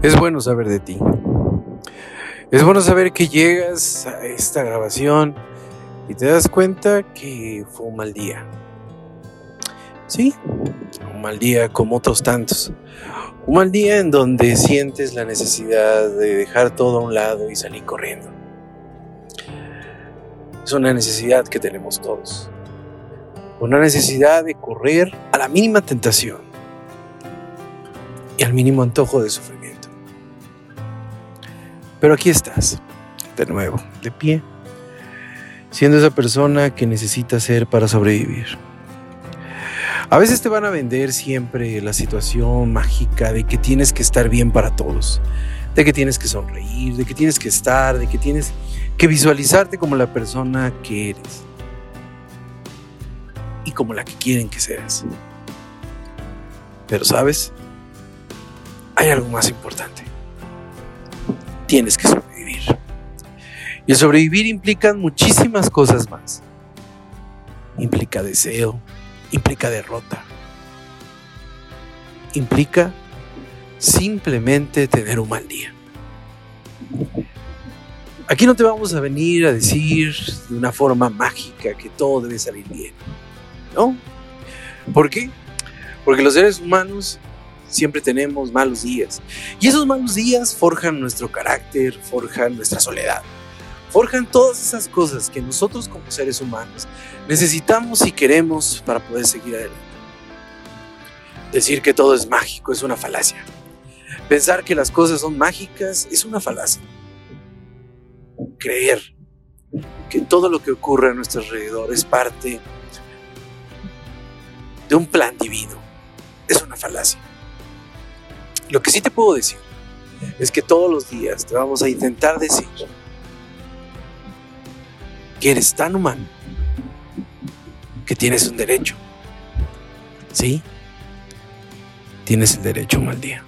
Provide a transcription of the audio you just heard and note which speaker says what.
Speaker 1: Es bueno saber de ti. Es bueno saber que llegas a esta grabación y te das cuenta que fue un mal día. Sí, un mal día como otros tantos. Un mal día en donde sientes la necesidad de dejar todo a un lado y salir corriendo. Es una necesidad que tenemos todos. Una necesidad de correr a la mínima tentación y al mínimo antojo de sufrimiento. Pero aquí estás, de nuevo, de pie, siendo esa persona que necesita ser para sobrevivir. A veces te van a vender siempre la situación mágica de que tienes que estar bien para todos, de que tienes que sonreír, de que tienes que estar, de que tienes que visualizarte como la persona que eres y como la que quieren que seas. Pero sabes, hay algo más importante tienes que sobrevivir. Y el sobrevivir implica muchísimas cosas más. Implica deseo, implica derrota, implica simplemente tener un mal día. Aquí no te vamos a venir a decir de una forma mágica que todo debe salir bien. ¿No? ¿Por qué? Porque los seres humanos siempre tenemos malos días. Y esos malos días forjan nuestro carácter, forjan nuestra soledad, forjan todas esas cosas que nosotros como seres humanos necesitamos y queremos para poder seguir adelante. Decir que todo es mágico es una falacia. Pensar que las cosas son mágicas es una falacia. Creer que todo lo que ocurre a nuestro alrededor es parte de un plan divino es una falacia. Lo que sí te puedo decir es que todos los días te vamos a intentar decir que eres tan humano que tienes un derecho. ¿Sí? Tienes el derecho a un mal día.